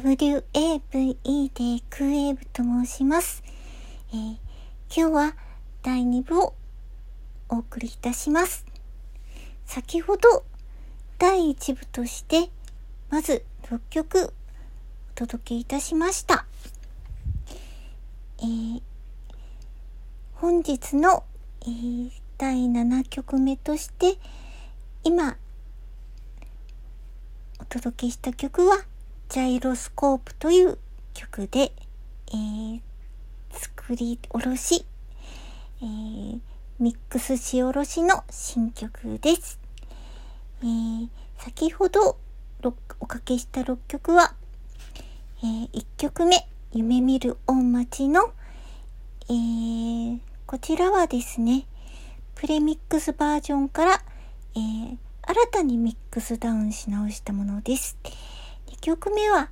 WAVE でクエーブと申します、えー今日は第2部をお送りいたします。先ほど第1部としてまず6曲お届けいたしました。えー本日の、えー第7曲目として今お届けした曲はジャイロスコープという曲で、えー作り下ろし、えーミックスし下ろしの新曲です。えー先ほどおかけした6曲は、え1曲目、夢見る御町の、えーこちらはですね、プレミックスバージョンから、えー新たにミックスダウンし直したものです。2曲目は、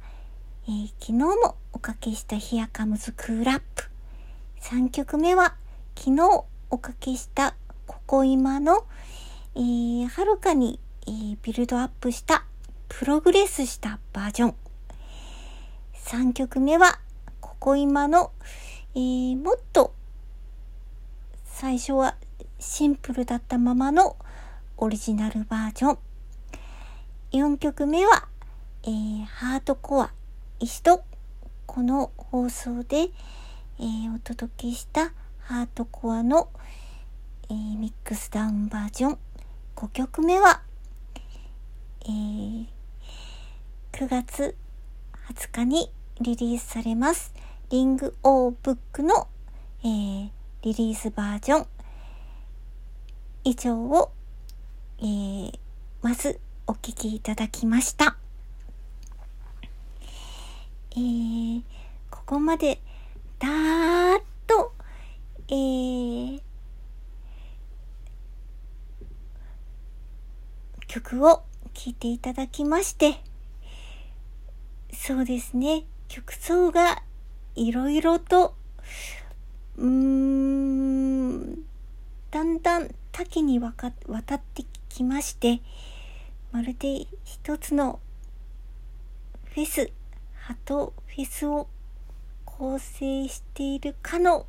えー昨日もおかけしたヒアカムズクーラップ。3曲目は昨日おかけしたここ今の、えはるかに、えービルドアップしたプログレスしたバージョン。3曲目はここ今の、えーもっと最初はシンプルだったままのオリジナルバージョン。4曲目は、えーハートコア。一度この放送で、えーお届けしたハートコアの、えーミックスダウンバージョン。5曲目は、えー9月20日にリリースされます。リングオーブックの、えーリリースバージョン。以上を、えーまずお聴きいただきました。えーここまでだーっと、えー曲を聴いていただきまして、そうですね、曲奏がいろいろと、うーん、だんだん多岐にわか渡ってきまして、まるで一つのフェス、ハトフェスを構成しているかの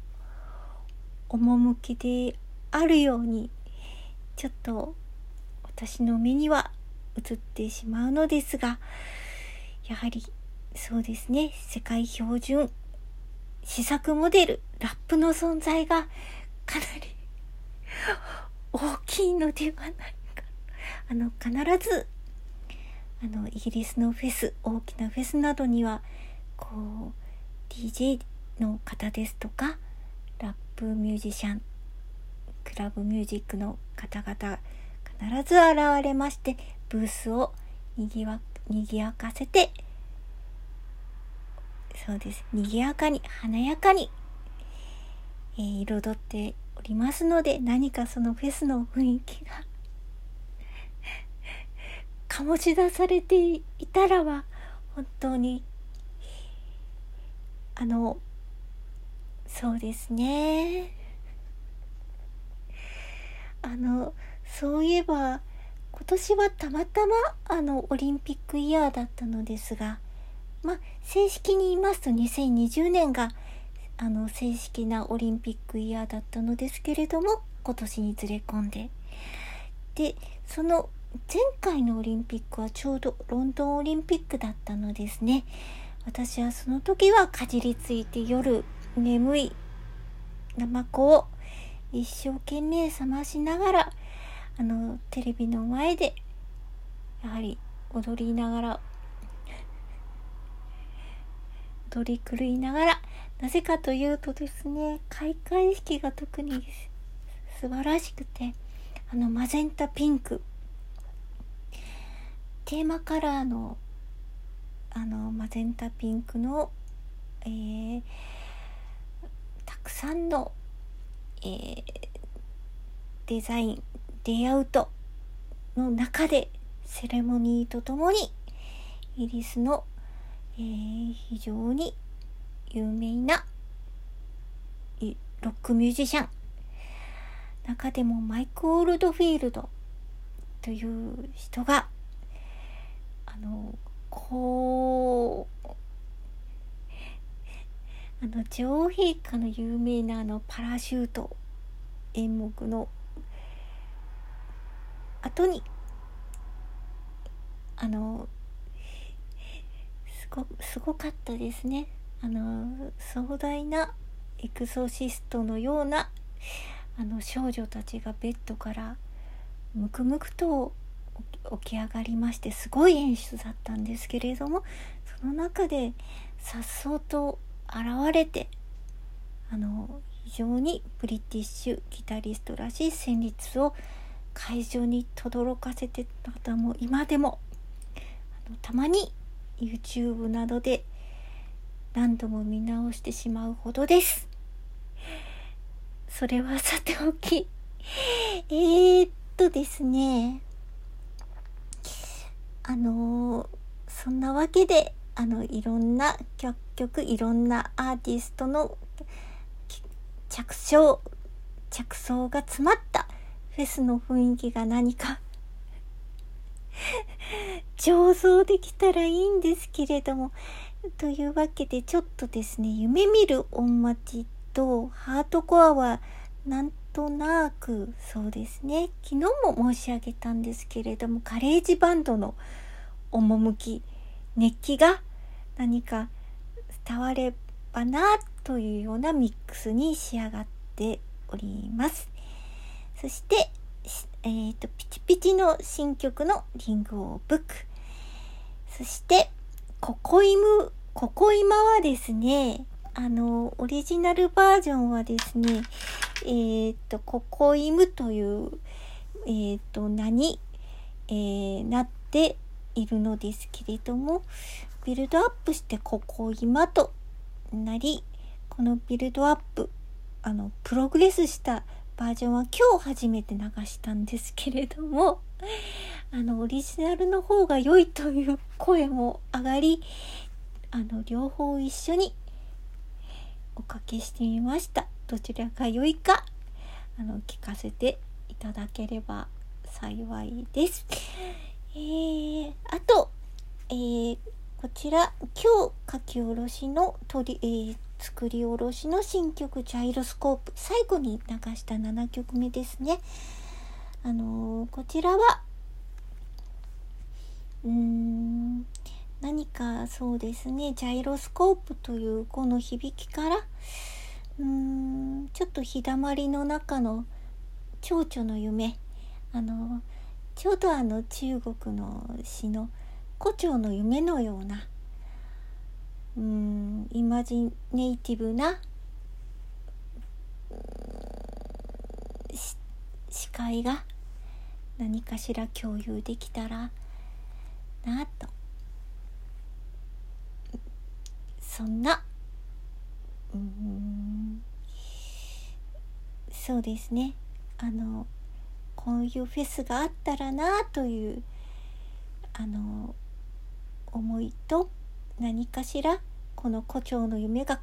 趣であるようにちょっと私の目には映ってしまうのですがやはりそうですね世界標準試作モデルラップの存在がかなり大きいのではないか。あの必ずあのイギリスのフェス大きなフェスなどにはこう DJ の方ですとかラップミュージシャンクラブミュージックの方々必ず現れましてブースをにぎわにぎやかせてそうですにぎやかに華やかに、えー彩っておりますので何かそのフェスの雰囲気が醸し出されていたらは本当にあのそうですね。あのそういえば今年はたまたまあのオリンピックイヤーだったのですがまあ正式に言いますと2020年があの正式なオリンピックイヤーだったのですけれども今年にずれ込んで。でその前回のオリンピックはちょうどロンドンオリンピックだったのですね。私はその時はかじりついて夜眠いナマコを一生懸命冷ましながらあのテレビの前でやはり踊りながら踊り狂いながらなぜかというとですね開会式が特に素晴らしくてあのマゼンタピンク。テーマカラーのあのマゼンタピンクの、えーたくさんの、えーデザインレイアウトの中でセレモニーとともにイギリスの、えー非常に有名なロックミュージシャン。中でもマイク・オールドフィールドという人がのこうあの女王陛下の有名なあのパラシュート演目の後にあのすごすごかったですね。あの壮大なエクソシストのようなあの少女たちがベッドからむくむくと起き上がりましてすごい演出だったんですけれどもその中でさっそうと現れてあの非常にブリティッシュギタリストらしい旋律を会場に轟かせてた方も今でもあのたまに YouTube などで何度も見直してしまうほどです。それはさておきえー、っとですねあのそんなわけであのいろんな楽曲いろんなアーティストの着想着想が詰まったフェスの雰囲気が何か。上手できたらいいんですけれども。というわけでちょっとですね夢見る音待ちとハートコアはなんとなくそうですね昨日も申し上げたんですけれどもカレージバンドの趣熱気が何か伝わればなというようなミックスに仕上がっております。そして、えーと、ピチピチの新曲のリングオブック。そして、ココイム、ココイマはですね、あの、オリジナルバージョンはですね、えっ、と、ココイムという、えっ、と、名に、えー、なっているのですけれども、ビルドアップしてここ今となりこのビルドアップあのプログレスしたバージョンは今日初めて流したんですけれどもあのオリジナルの方が良いという声も上がりあの両方一緒におかけしてみました。どちらが良いかあの聞かせていただければ幸いです。えー、あと、えーこちら今日書き下ろしの取り、えー、作り下ろしの新曲ジャイロスコープ。最後に流した7曲目ですね。あのー、こちらはうーん何かそうですねジャイロスコープというこの響きからうんちょっと日だまりの中の蝶々の夢。あのちょうどあの中国の詩の「胡蝶の夢のようなうんイマジネイティブな視界が何かしら共有できたらなと。そんなうんそうですね。あのこういうフェスがあったらなというあの思いと何かしらこの胡蝶の夢が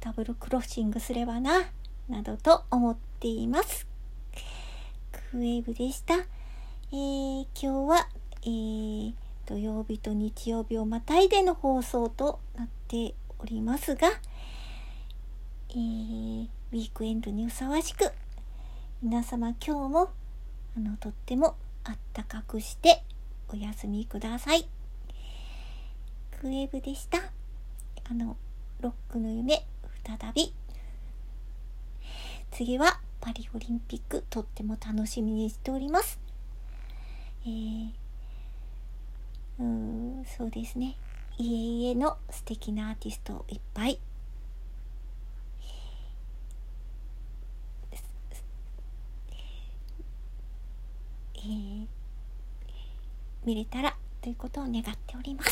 ダブルクロッシングすればななどと思っています。クウェーブでした、えー、今日は、えー、土曜日と日曜日をまたいでの放送となっておりますが、えー、ウィークエンドにふさわしく皆様今日もあのとってもあったかくしてお休みください。クエブでした。あの、ロックの夢、再び。次はパリオリンピック、とっても楽しみにしております。えー、うん、そうですね。いえいえの素敵なアーティストいっぱい見れたらということを願っております。